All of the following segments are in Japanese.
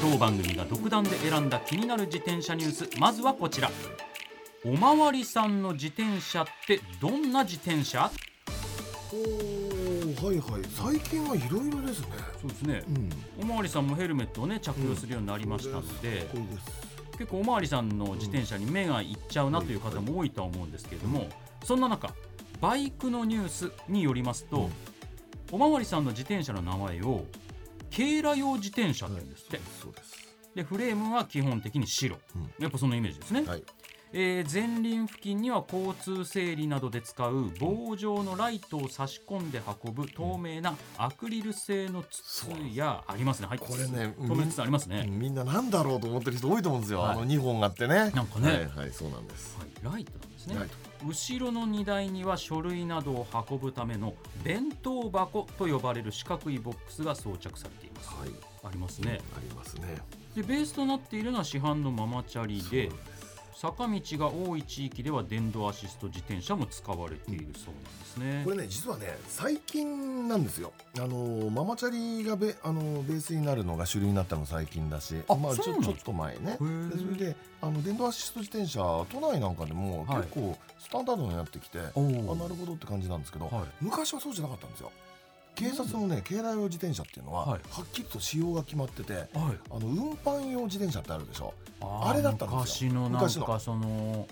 当番組が独断で選んだ気になる自転車ニュース。まずはこちら。おまわりさんの自転車ってどんな自転車？おーはいはい。最近はいろいろですね。そうですね。うん。おまわりさんもヘルメットをね着用するようになりましたので、これです。結構おまわりさんの自転車に目がいっちゃうなという方も多いとは思うんですけれども、そんな中バイクのニュースによりますと、うん。おまわりさんの自転車の名前を軽ラ用自転車って言うんですって、そうです。でフレームは基本的に白、うん。やっぱそのイメージですね、はい。えー前輪付近には交通整理などで使う棒状のライトを差し込んで運ぶ透明なアクリル製の筒やありますね、はい、これね透明筒ありますね、みんななんだろうと思ってる人多いと思うんですよ、はい。あの2本あってね。なんかね。はいはいそうなんです。はい、ライトですね。ライト後ろの荷台には書類などを運ぶための弁当箱と呼ばれる四角いボックスが装着されています。はい。ありますね。ありますね。でベースとなっているのは市販のママチャリで坂道が多い地域では電動アシスト自転車も使われているそうなんですね。これね実はね最近なんですよ。あのママチャリがベあのベースになるのが主流になったの最近だしあまあちょちょっと前ね。それであの電動アシスト自転車都内なんかでもはい。結構スタンダードになってきて、おあーなるほどって感じなんですけど、はい。昔はそうじゃなかったんですよ警察のね軽ラ用自転車っていうのは、はい。はっきりと仕様が決まっててはい。あの運搬用自転車ってあるでしょ？あーあれだったんですよ。昔のなん昔の。かその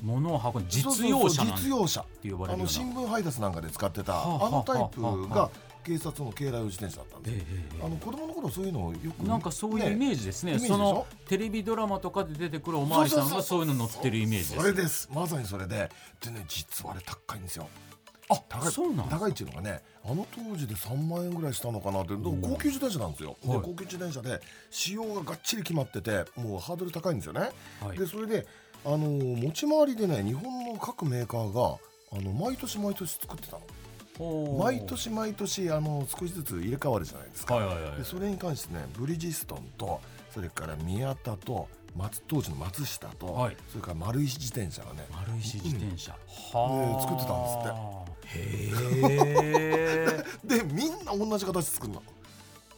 物を運ぶ実用車実用車。呼ばれあのるような。新聞配達なんかで使ってたはああのタイプが警察の軽ラ用自転車だったんですええええあの子供の頃そういうのをよくなんかそういうイメージですね。イメージでしょ？そのテレビドラマとかで出てくるおまわりさんがそういうの乗ってるイメージです。それです。まさにそれで。でね実はあれ高いんですよあ高いそうなん高いっていうのがねあの当時で3万円ぐらいしたのかなって。高級自転車なんですよ、ではい。高級自転車で仕様ががっちり決まっててもうハードル高いんですよね、はい。でそれであの持ち回りでね日本の各メーカーがあの毎年毎年作ってたの。毎年毎年あの少しずつ入れ替わるじゃないですか、はいはいはいでそれに関してねブリヂストンとそれから宮田と松当時の松下と、はい。それから丸石自転車がね。丸石自転車、ではあ作ってたんですってへえ でみんな同じ形作るの。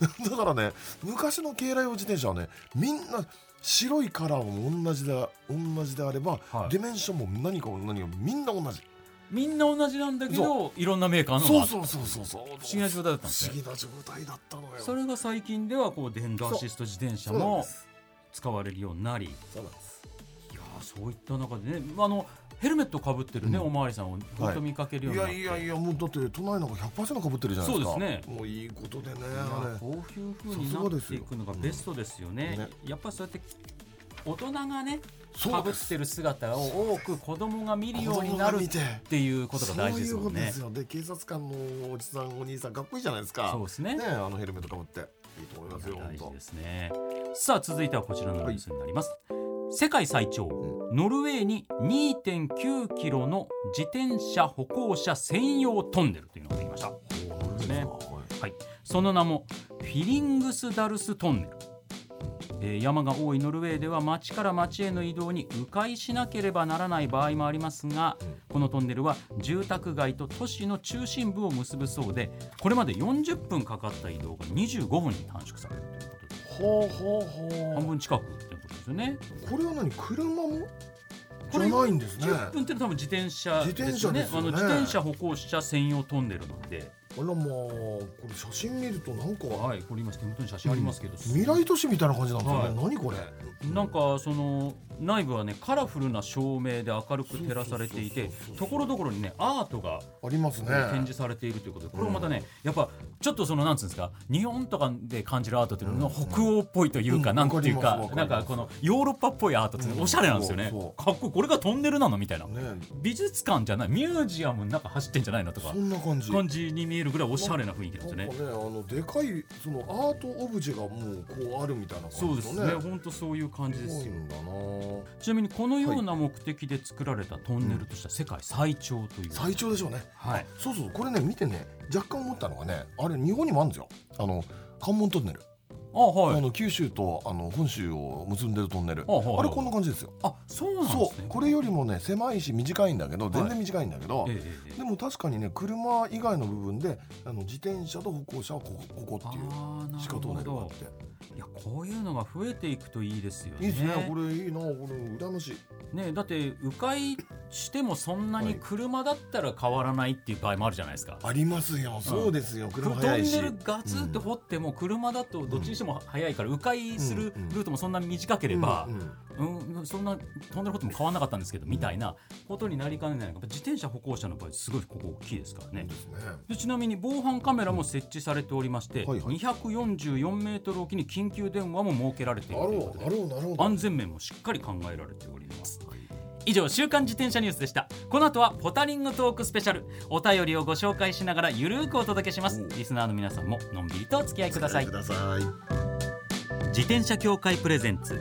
だからね昔の軽ラ用自転車はねみんな白いカラーも同じで同じであれば、はい。ディメンションも何か何かみんな同じ。みんな同じなんだけどいろんなメーカーのがそうそうそうそう。そう不思議な状態だったんですね。不思議な状態だったのよ。それが最近ではこう電動アシスト自転車も使われるようになり。いそうなんです。やーそういった中でねあのヘルメットかぶってるね、うん。おまわりさんをほんと見かけるよういになって、やいやいやもうだって都内なんか100%かぶってるじゃないですか。そうですもういいことでね。こういう風になっていくのがベストですよね。やっぱそうやって大人がねかぶってる姿を多く子供が見るようになるってていうことが大事ですもんね。そういうことです。よ。で警察官のおじさんお兄さんかっこいいじゃないですかそうですね。ねあのヘルメットかぶっていいと思いますよ大事本当ですね。さあ続いてはこちらのニュースになります。世界最長、ノルウェーに2.9キロの自転車歩行者専用トンネルというのができました。ね。はい、その名もフィリングスダルストンネル、えー山が多いノルウェーでは町から町への移動に迂回しなければならない場合もありますが、このトンネルは住宅街と都市の中心部を結ぶそうでこれまで40分かかった移動が25分に短縮されるということで。ほうほうほう。半分近くですよね。これは何？車も？じこれゃないんですね。10分っていうのは多分自転車自転車ですよね。あの自転車歩行者専用トンネルなんで、あらまあこれ写真見るとなんかはい、これ今手元に写真ありますけど、未来都市みたいな感じなんですよね、はい。何これ。なんかその内部はねカラフルな照明で明るく照らされていてそうそうそうそう。ところどころにねアートがありますね。展示されているということでこれもまたねやっぱちょっとそのなんつうんですか日本とかで感じるアートっていうのは北欧っぽいというかうん。なんていうかわかりますわかります。なんかこのヨーロッパっぽいアートってうん。おしゃれなんですよね。そうそかっこいい。これがトンネルなのみたいな。ね。美術館じゃないミュージアムの中走ってんじゃないのとか。そんな感じ。感じに見えるぐらいおしゃれな雰囲気なんですよね。ねあのでかいそのアートオブジェがもうこうあるみたいな感じのそうですね。本当そういう感じですよ。ちなみにこのような目的で作られたトンネルとしては世界最長という、最長でしょうね。はい。そうそう。これね見てね若干思ったのがねあれ日本にもあるんですよ。あの関門トンネル、あはい。あの九州とあの本州を結んでるトンネル。あれこんな感じですよ。あそうなんですね。これよりもね狭いし短いんだけど全然短いんだけど、でも確かにね車以外の部分であの自転車と歩行者はここここっていう地下トンネルがあっていやこういうのが増えていくといいですよね。いいですね。これいいなこれ。羨ましい。ねだって迂回してもそんなに車だったら変わらないっていう場合もあるじゃないですか、ありますよ。そうですよ、トン車速いし。ネルガツって掘っても車だとどっちにしても速いから迂回するルートもそんな短ければうんそんなトンネル掘っても変わんなかったんですけどみたいなことになりかねないのが自転車歩行者の場合すごいここ大きいですからね。でちなみに防犯カメラも設置されておりまして、はいはい。244メートルおきに緊急電話も設けられていなるるということでほどなるほどなるほど安全面もしっかり考えられております。以上週刊自転車ニュースでした。この後はポタリングトークスペシャルお便りをご紹介しながらゆるーくお届けします。おリスナーの皆さんものんびりとお付き合いくださいください。自転車協会プレゼンツ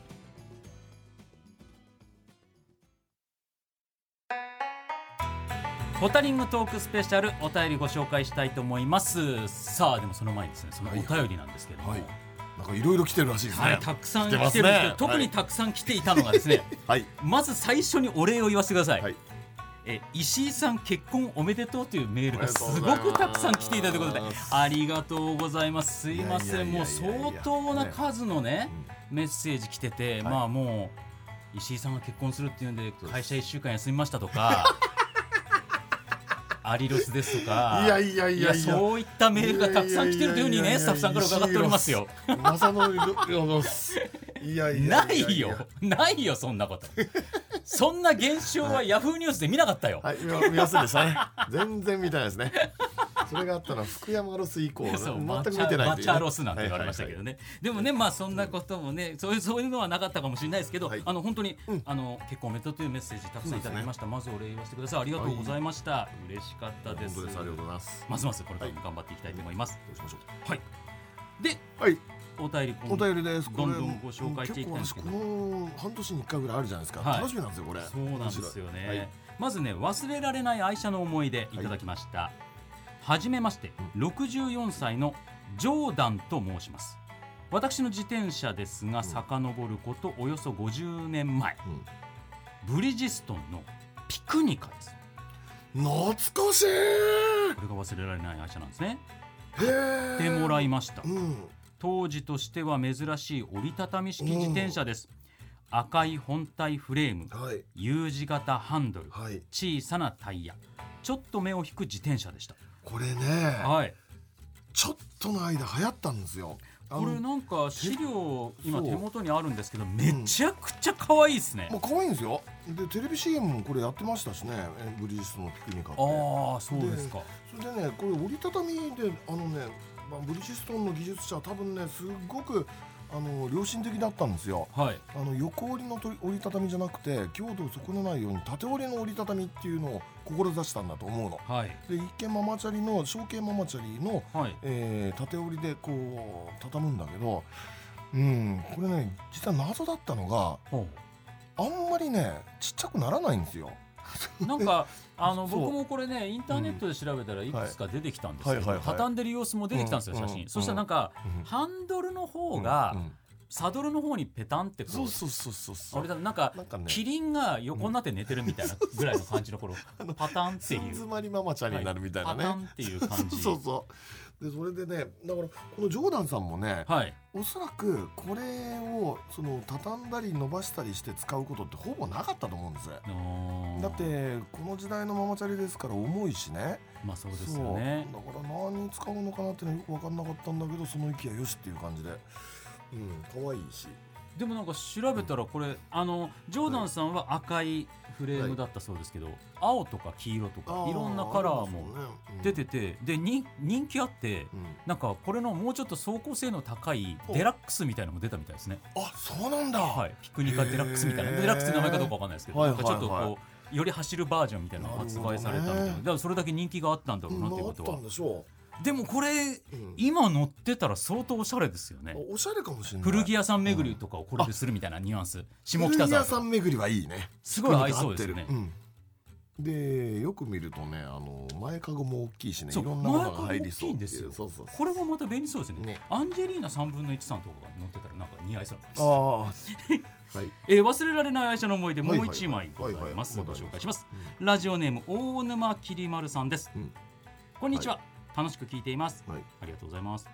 ポタリングトークスペシャルお便りご紹介したいと思います。さあでもその前にですねそのお便りなんですけども、はい。なんかいろいろ来てるらしいですね。はい、たくさん来てるんですけど、特にたくさん来ていたのがですね、はい。まず最初にお礼を言わせてください、はい。え石井さん結婚おめでとうというメールがすごくたくさん来ていたということでありがとうございます。す。いません。もう相当な数のねうん。メッセージ来てて、まあもう石井さんが結婚するっていうんで会社1週間休みましたとか アリロスですとか。いやいやいやいや。そういったメールがたくさん来てるというふうにねスタッフさんから伺っておりますよ。まさのいやいやないよ。ないよそんなこと。そんな現象はヤフーニュースで見なかったよ、はい見見ませんでしたね。全然見てないですねそれがあったのは福山ロス以降全 そうくマチ見てないャマチャロスなんて言われましたけどね。ね、でもねまあそんなこともねそういうそういうのはなかったかもしれないですけど、はい。あの本当に、うん。あの結婚おめでとうというメッセージたくさんいただきました、まずお礼言わせてください。ありがとうございました、嬉しかったです。本当です。ありがとうございます。ますますこれからも頑張っていきたいと思います、どうしましょはい。でうはい。お便りお便りです。どんどんご紹介していきたいんです。けど半年に一回ぐらいあるじゃないですか、はい。楽しみなんですよこれ。そうなんですよね、はい。まずね忘れられない愛車の思い出いただきました、はじめまして64歳のジョーダンと申します。私の自転車ですが遡ることおよそ50年前、ブリヂストンのピクニカです。懐かしい。これが忘れられない愛車なんですね。へえでもらいました。うん。当時としては珍しい折りたたみ式自転車です、赤い本体フレームはい。U 字型ハンドルはい。小さなタイヤちょっと目を引く自転車でしたこれねはい。ちょっとの間流行ったんですよ。これなんか資料今手元にあるんですけどめちゃくちゃ可愛いですね、まあ可愛いんですよ。でテレビ CM もこれやってましたしね。えブリヂストンのピクニカって。ああそうですか。それでねこれ折りたたみであのね、まあ、ブリヂストンの技術者は多分ねすごくあの良心的だったんですよ。はい。あの横折りの折りたたみじゃなくて強度を損ねないように縦折りの折りたたみっていうのを志したんだと思うの。はい。で一見ママチャリの小径ママチャリの、はい。えー縦折りでこう畳むんだけどうんこれね実は謎だったのがほあんまりねちっちゃくならないんですよ。う なんかあの僕もこれねインターネットで調べたらいくつか出てきたんですけど畳んでる様子も出てきたんですようん写真、うん。そしたらなんか、うんハンドルの方が、サドルの方にペタンってこそううそうそうそうそう。俺だなんかなんかね。キリンが横になって寝てるみたいなぐらいの感じの頃 パタンってつんいう。詰まりママちゃんになるみたいなね、パタンっていう感じ。そうそう。でそれでねだからこのジョーダンさんもねはい。おそらくこれをその畳んだり伸ばしたりして使うことってほぼなかったと思うんです。だってこの時代のママチャリですから重いしね。まあそうですよね。そう。だから何に使うのかなっていうのはよく分かんなかったんだけどその息はよしっていう感じでうん可愛いし。でもなんか調べたらこれあのジョーダンさんは赤いフレームだったそうですけど、青とか黄色とかいろんなカラーも出ててでに人気あってうん。なんかこれのもうちょっと走行性の高いおデラックスみたいなのも出たみたいですね。あそうなんだ、はい、ピクニカデラックスみたいな。デラックスって名前かどうかわかんないですけど、はいなんかちょっとこうより走るバージョンみたいなのが発売されたみたいな。だからそれだけ人気があったんだろうなっていうことは。んでもこれう、うん。今乗ってたら相当おしゃれですよね。おしゃれかもしれない。古着屋さん巡りとかをこれでするみたいなニュアンス。下北古着屋沢さん巡りはいいね。すごい合いそうですよね。うん。でよく見るとねあの前かごも大きいしね。いろんなものが入りそう前かご大きいんですよ。そうそうこれもまた便利そうですね。ね。アンジェリーナ3分の1さんとかが乗ってたらなんか似合いそうなんですああ はい。えー忘れられない愛車の思い出もうはいはい一枚ございます。ごはいはい紹介します。ラジオネーム大沼きりまるさんです、うん。こんにちは、楽しく聞いています。はい。ありがとうございます。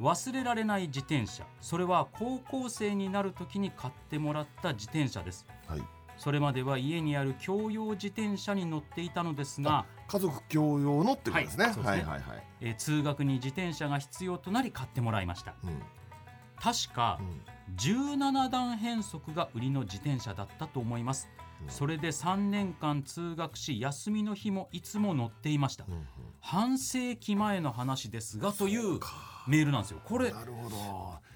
忘れられない自転車。それは高校生になる時に買ってもらった自転車です。はい。それまでは家にある共用自転車に乗っていたのですが、家族共用のってことですね。はい。そうですね。はいはいはい。えー通学に自転車が必要となり買ってもらいました。うん。確かうん。17段変速が売りの自転車だったと思います。うんそれで3年間通学し休みの日もいつも乗っていました。うんうん。半世紀前の話ですがというメールなんですよ。これなるほど。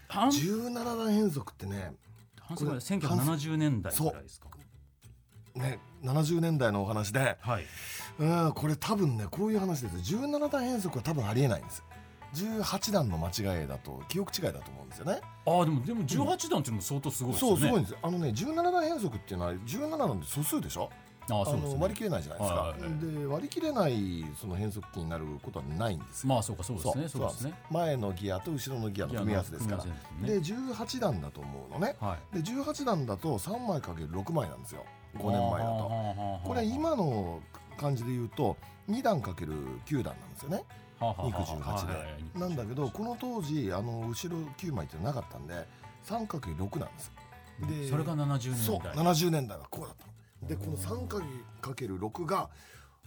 半17段変速ってね半世紀前1970年代ぐらいですか。ね70年代のお話ではい。うんこれ多分ねこういう話です。17段変速は多分ありえないんです18段の間違いだと記憶違いだと思うんですよね。あーでもでも18段っていうのも相当すごいですよね。そうすごいんです。よあのね17段変速っていうのは17段って素数でしょ？ああーそうですね。の割り切れないじゃないですか、はいはい。はいで割り切れないその変速機になることはないんですよまあそうかそうですね。そうですね。前のギアと後ろのギアの組み合わせですから。ですね。で18段だと思うのね。はい。で18段だと3枚かける6枚なんですよ。5年前だと。とこれ今の感じで言うと2段かける9段なんですよね肉18で。なんだけどこの当時あの後ろ9枚ってなかったんで 3×6 なんです。でそれが70そう年代70年代はこうだったの。でこの 3×6 が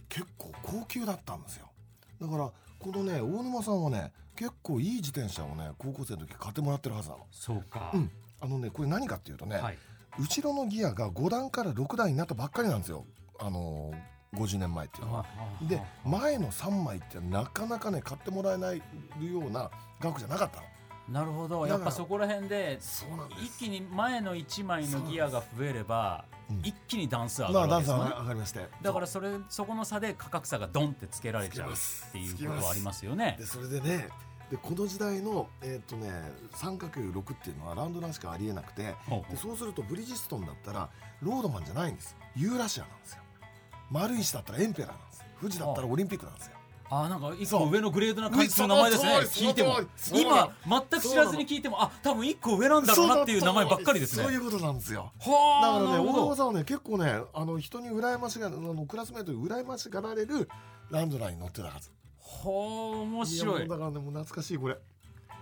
結構高級だったんですよ。だからこのね大沼さんはね結構いい自転車をね高校生の時買ってもらってるはずなの。そうか。うん。あのねこれ何かっていうとね、はい。後ろのギアが5段から6段になったばっかりなんですよ。あの50年前っていうのは。で前の3枚ってなかなかね買ってもらえないような額じゃなかったの。なるほど。やっぱそこら辺で一気に前の1枚のギアが増えればうん。一気に段数上がるわけですよね上がりまして。だからそれそこの差で価格差がドンってつけられちゃうっていうことはありますよね。でそれでねでこの時代のえっ、とね 3×6 っていうのはランドランしかありえなくてでそうするとブリヂストンだったらロードマンじゃないんです。ユーラシアなんですよ丸石だったらエンペラーなんです富士だったらオリンピックなんですよ。あーなんか一個上のグレードな感じする名前ですね聞いても。今全く知らずに聞いてもあ多分一個上なんだろうなっていう名前ばっかりですね。そういうことなんですよ。だはあからねなるほど。大友さんはね結構ねあの人に羨ましがあのクラスメートに羨ましがられるランドランに乗ってたはず。はあ面い。白いだからねもう懐かしいこれ。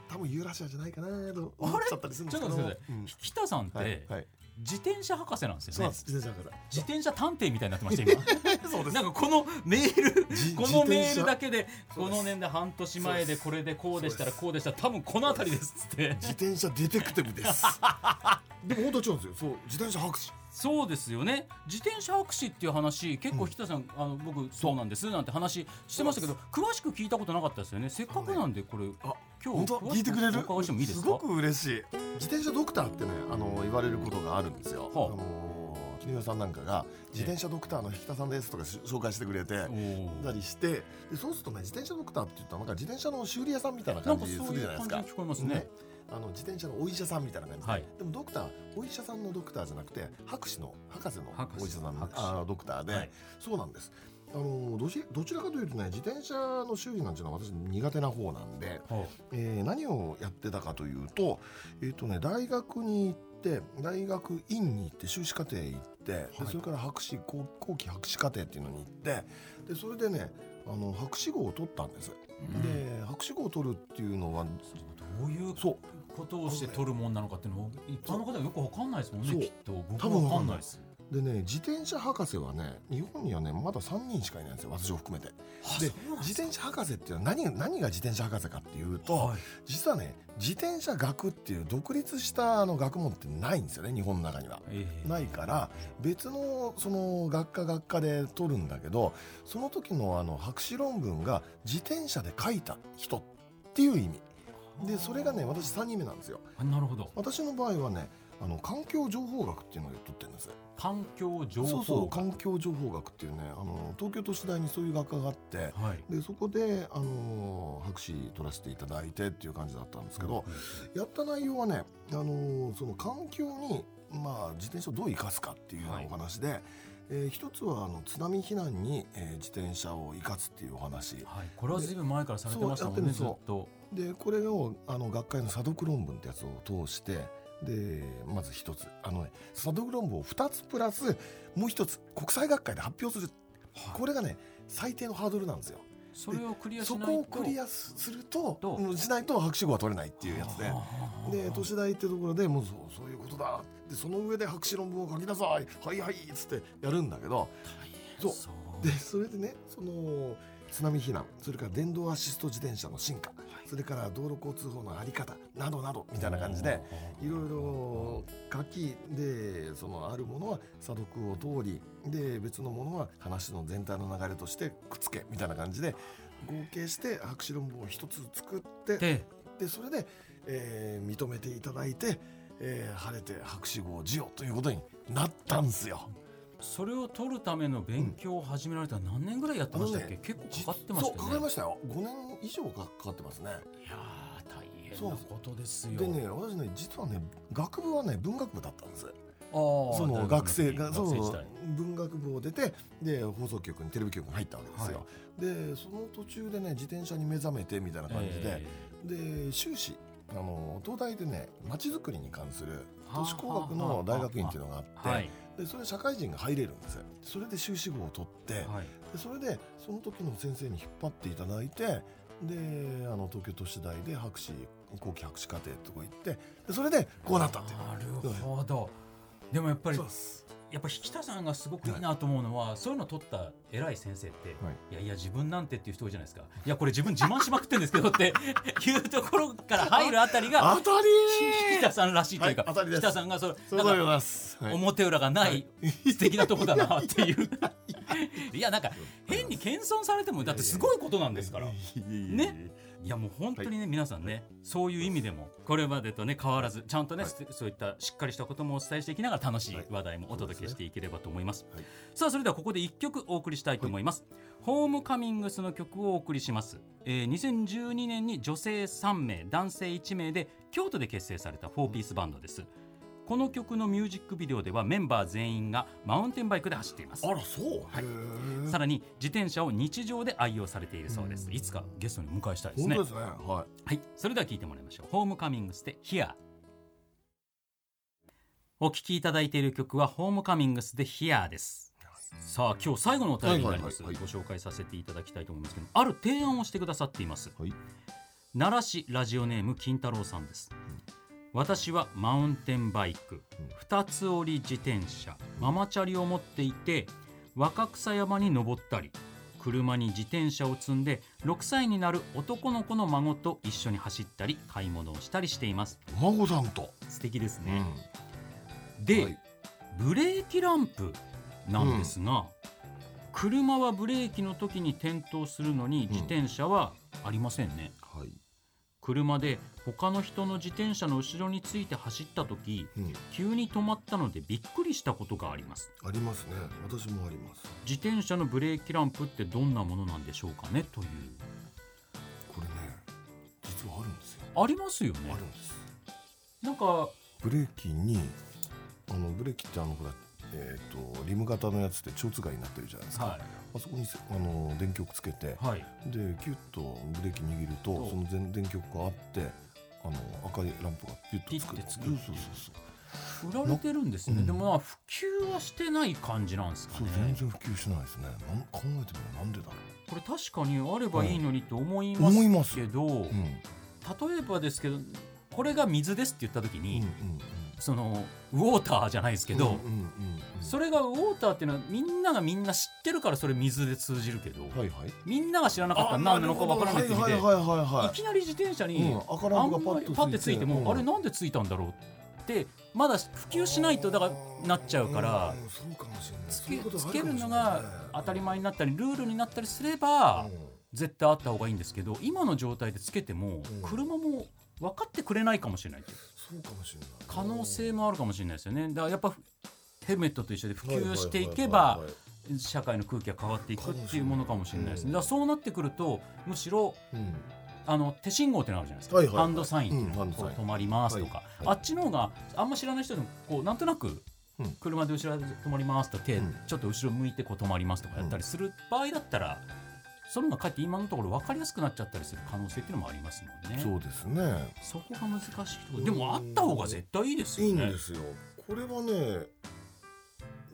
多分ユーラシアじゃないかなと思っちゃったりするんですけど。ちょっと待ってください。うん。北さんって、はいはい自転車博士なんですよね。自転自転車探偵みたいになってました今。士 そうです。なんかこのメールじこのメールだけでこの年で半年前でこれでこうでしたらこうでしたら多分この辺りですって。自転車デテクティブです。でも本当に違うんですよ。そう自転車博士。そうですよね。自転車博士っていう話結構北さん、あの僕そうなんですなんて話してましたけど詳しく聞いたことなかったですよね。せっかくなんでこれ。あ今本当詳しく聞いてくれる？すか？ごく嬉しい。自転車ドクターってねあの言われることがあるんですよ、はあ。あの絹代さんなんかが自転車ドクターの引田さんですとかし紹介してくれてたりしてでそうするとね自転車ドクターって言ったらなんか自転車の修理屋さんみたいな感じするじゃないですか。じに聞こえますね。あの自転車のお医者さんみたいな感じで、はい。でもドクターお医者さんのドクターじゃなくて博士の博士のお医者さん博士。あドクターで、はい。そうなんですあのどちどちらかというとね自転車の修理なんていうのは私苦手な方なんで、はえー何をやってたかというと,、えーとね、大学に行って大学院に行って修士課程行って、でそれから博士後後期博士課程っていうのに行ってでそれでねあの博士号を取ったんです。うん。で博士号を取るっていうのはどういうそう。ことをして取るもんなのかっていうのも一般の方はよくわかんないですもんねきっと。僕多分もわかんないですでね自転車博士はね日本にはねまだ3人しかいないんですよ私を含めて。で自転車博士っていうのは何が何が自転車博士かっていうと、はい。実はね自転車学っていう独立したあの学問ってないんですよね日本の中には。ええ。ないから別のその学科学科で取るんだけどその時のあの博士論文が自転車で書いた人っていう意味。でそれがね私3人目なんですよ。あなるほど。私の場合はねあの環境情報学っていうのを取ってるんです。環境情報そうそう環境情報学っていうねあの東京都市大にそういう学科があってはい。でそこであの博士取らせていただいてっていう感じだったんですけど、やった内容はね、あのーその環境に、まあ、自転車をどう生かすかっていうようなお話で、えー一つはあの津波避難に、えー自転車を生かすっていうお話。はい。これはずいぶん前からされてましたもんねずそうっと。でこれをあの学会の査読論文ってやつを通してでまず一つ。あのね査読論文を2つプラスもう一つ国際学会で発表する、これがね最低のハードルなんですよ。それをクリアしそないと。こをクリアすするとしないと博士号は取れないっていうやつで。はあで都市大ってところでもうそうそういうことだ。でその上で博士論文を書きなさい。はいはいっつってやるんだけど。そう。でそれでねその津波避難それから電動アシスト自転車の進化、それから道路交通法の在り方などなどみたいな感じでいろいろ書きでそのあるものは査読を通りで別のものは話の全体の流れとしてくっつけみたいな感じで合計して博士論文を一つ作ってででそれで、えー認めていただいて、えー晴れて博士号を授与ということになったんですよ。それを取るための勉強を始められたら何年ぐらいやってましたっけ、結構かかってましたよね。そうかかりましたよ。5年以上かかかってますね。いやー大変なことですよ。でね私ね実はね学部はね文学部だったんです。その学生がそう学生時代。文学部を出てで放送局にテレビ局に入ったわけですよ。でその途中でね自転車に目覚めてみたいな感じで、えで修士あの東大でねまちづくりに関するはあ都市工学の大学院っていうのがあって、ーはいでそれ社会人が入れるんですよ。それで修士号を取って、はい。でそれでその時の先生に引っ張っていただいてであの東京都市大で博士後期博士課程とこ行ってでそれでこうなったっていう。なるほど。でもやっぱりやっぱ引田さんがすごくいいなと思うのは、そういうの取った偉い先生って、はい。い、やいや自分なんてっていう人多いじゃないですか。いやこれ自分自慢しまくってるんですけどって いうところから入るあたりが当たり引田さんらしいというか、はい引田さんがそれそうます、はい。表裏がない素敵なとこだなっていう。いやなんか変に謙遜されてもだってすごいことなんですから。ね。いやもう本当にね、皆さんねそういう意味でもこれまでとね変わらずちゃんとね、はい。そういったしっかりしたこともお伝えしていきながら楽しいはい。話題もお届けしていければと思います、はい。さあそれではここで1曲お送りしたいと思います、ホームカミングスの曲をお送りします、えー2012年に女性3名男性1名で京都で結成された4ピースバンドです。この曲のミュージックビデオではメンバー全員がマウンテンバイクで走っています。あらそう、はい。さらに自転車を日常で愛用されているそうです。いつかゲストにお迎えしたいですね。本当ですね。ははい。それでは聞いてもらいましょう。ホームカミングスで Here お聴きいただいている曲はホームカミングスで Here です。さあ今日最後のお便りになります、はいはいはいご紹介させていただきたいと思いますけどある提案をしてくださっています。はい。奈良市ラジオネーム金太郎さんです、私はマウンテンバイク。二つ折り自転車。ママチャリを持っていて若草山に登ったり車に自転車を積んで6歳になる男の子の孫と一緒に走ったり買い物をしたりしています。いお孫さんと、素敵ですうね、で、はい。ブレーキランプなんですが、車はブレーキの時に点灯するのに自転車はありませんね、はい。車で他の人の自転車の後ろについて走った時うん、急に止まったのでびっくりしたことがあります。ありますね。私もあります。自転車のブレーキランプってどんなものなんでしょうかねという。これね実はあるんですよ。ありますよね。あるんです。なんかブレーキにブレーキってあのほらえー、とリム型のやつって蝶つがいになってるじゃないですか、はあそこにせあの電極つけて、いはい。でキュッとブレーキ握るとその電電極があってあの赤いランプがピュッとつくピッてつくそうそうそうそう。売られてるんですね、うん。でもまあ普及はしてない感じなんですかそうね全然普及しないですね。なん考えてみればなんでだろこれ確かにあればいいのにって思いますすけど、う、うん、例えばですけどこれが水ですって言った時に、うんうんそのウォーターじゃないですけど、それがウォーターっていうのはみんながみんな知ってるからそれ水で通じるけど、はいはい。みんなが知らなかったら何なのかわからないっていきなり自転車に、うん赤ランプがパッてついても、うん。あれなんでついたんだろうってまだ普及しないとだからなっちゃうから、つけるのが当たり前になったりルールになったりすれば、うん。絶対あった方がいいんですけど今の状態でつけても、うん。車も分かってくれないかもしれないそうかもしれない。可能性もあるかもしれないですよね。だからやっぱヘルメットと一緒で普及していけはいば社会の空気が変わっていくっていうものかもしれないですね。うん。だからそうなってくるとむしろうん。あの手信号ってのあるじゃないですか、はいはいはい。ハンドサインっていうのうんハンドサイン。こう止まりますとか、はいはい。あっちの方があんま知らない人でもこうなんとなくうん。車で後ろで止まりますと手、うん。ちょっと後ろ向いてこう止まりますとかやったりする場合だったら、その方がかえって今のところ分かりやすくなっちゃったりする可能性っていうのもありますもんね。そうですねそこが難しいところでもあった方が絶対いいですいよね。いんですよこれはね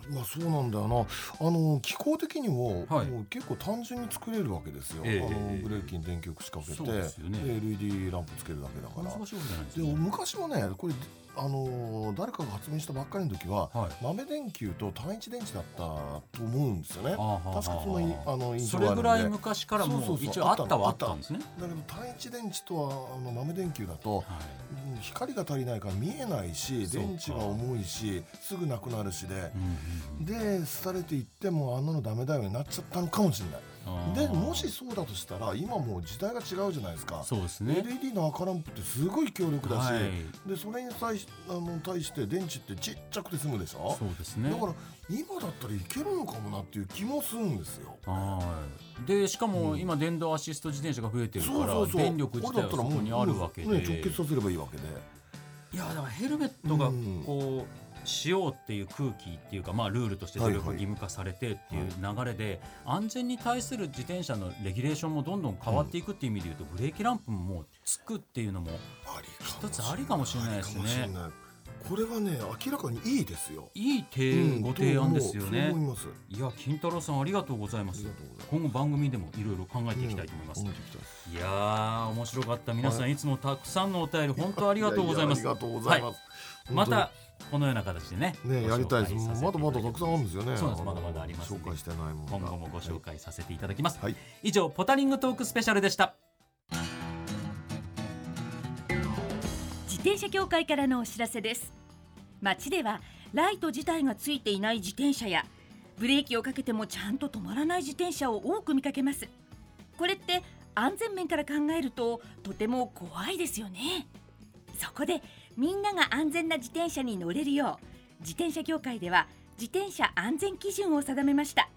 まあそうなんだよな。あの機構的にも,、はい。もう結構単純に作れるわけですよ、ええあのええブレーキに電極仕掛けてね。LED ランプつけるだけだから。でね。昔もねこれあの誰かが発明したばっかりの時ははい。豆電球と単一電池だったと思うんですよね。確かそのいあの印そ象があるんで。れぐらい昔からもそう一応あったはあったんですね。だけど単一電池とはあの豆電球だとはい。うん光が足りないから見えないし電池が重いしすぐなくなるしでうんで廃れていってもあんなのダメだよになっちゃったのかもしれない。でもしそうだとしたら今もう時代が違うじゃないですか。そうですね。LED の赤ランプってすごい強力だし、はい。でそれに対しあの対して電池ってちっちゃくて済むでしょ？そうですね。だから今だったらいけるのかもなっていう気もするんですよ。はい。でしかもうん。今電動アシスト自転車が増えてるから電力自体はそこにあるわけで、ね、直結させればいいわけで。いやだからヘルメットがうん。こうしようっていう空気っていうかまあルールとして努力義務化されてっていう流れで安全に対する自転車のレギュレーションもどんどん変わっていくっていう意味で言うとブレーキランプももうつくっていうのもありか一つありかもしれない。ですねこれはね明らかにいいですよ。いい提うんご提案ですよね。思います。いや金太郎さんありがとうございます。今後番組でもいろいろ考えていきたいと思います、うんいやー面白かった。皆さん、、はい。つもたくさんのお便り本当ありがとうございます。ややありがとうございます、またこのような形でねねやりたいです。まだまだたくさんあるんですよね。そうなんです。まだまだあります紹介してないものが。今後もご紹介させていただきます、はい。以上ポタリングトークスペシャルでした。自転車協会からのお知らせです。街ではライト自体がついていない自転車やブレーキをかけてもちゃんと止まらない自転車を多く見かけます。これって安全面から考えるととても怖いですよね。そこでみんなが安全な自転車に乗れるよう自転車協会では自転車安全基準を定めました。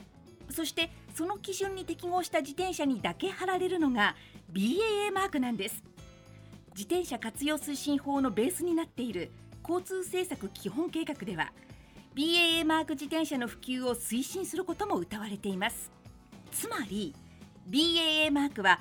そしてその基準に適合した自転車にだけ貼られるのが BAA マークなんです。自転車活用推進法のベースになっている交通政策基本計画では BAA マーク自転車の普及を推進することも謳われています。つまり BAA マークは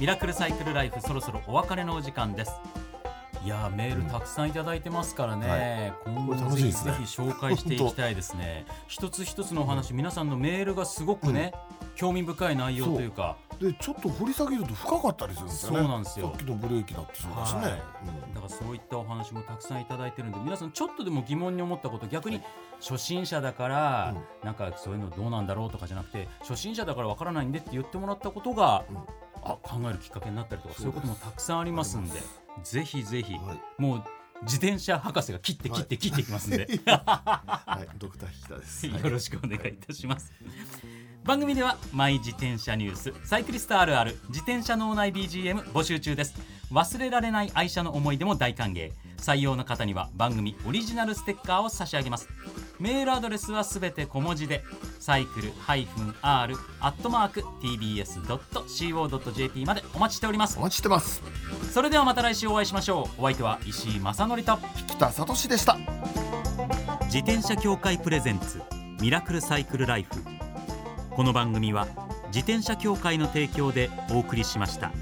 ミラクルサイクルライフそろそろお別れのお時間です。いやーメールたくさんいただいてますからね、今これ後ぜひぜひ紹介していきたいですね。一つ一つのお話皆さんのメールがすごくね、興味深い内容というか。でちょっと掘り下げると深かったりするんですよね。そうなんですよ。さっきのブレーキだってそうだしね、はい。だからそういったお話もたくさんいただいてるんで皆さんちょっとでも疑問に思ったこと逆に初心者だから、なんかそういうのどうなんだろうとかじゃなくて初心者だからわからないんでって言ってもらったことが、うんあ考えるきっかけになったりとかそそういうこともたくさんありますんでぜひぜひ、はい。もう自転車博士が切って切って切っていきますんで、はい、ドクター引田です。はい。よろしくお願いいたします。番組ではマイ自転車ニュースサイクリストあるある自転車脳内 BGM 募集中です。忘れられない愛車の思い出も大歓迎。採用の方には番組オリジナルステッカーを差し上げますメールアドレスはすべて小文字でサイクル -r アットマーク tbs.co.jp までお待ちしておりますお待ちしてます。それではまた来週お会いしましょうお相手は石井正則と北里志でした。自転車協会プレゼンツミラクルサイクルライフこの番組は自転車協会の提供でお送りしました。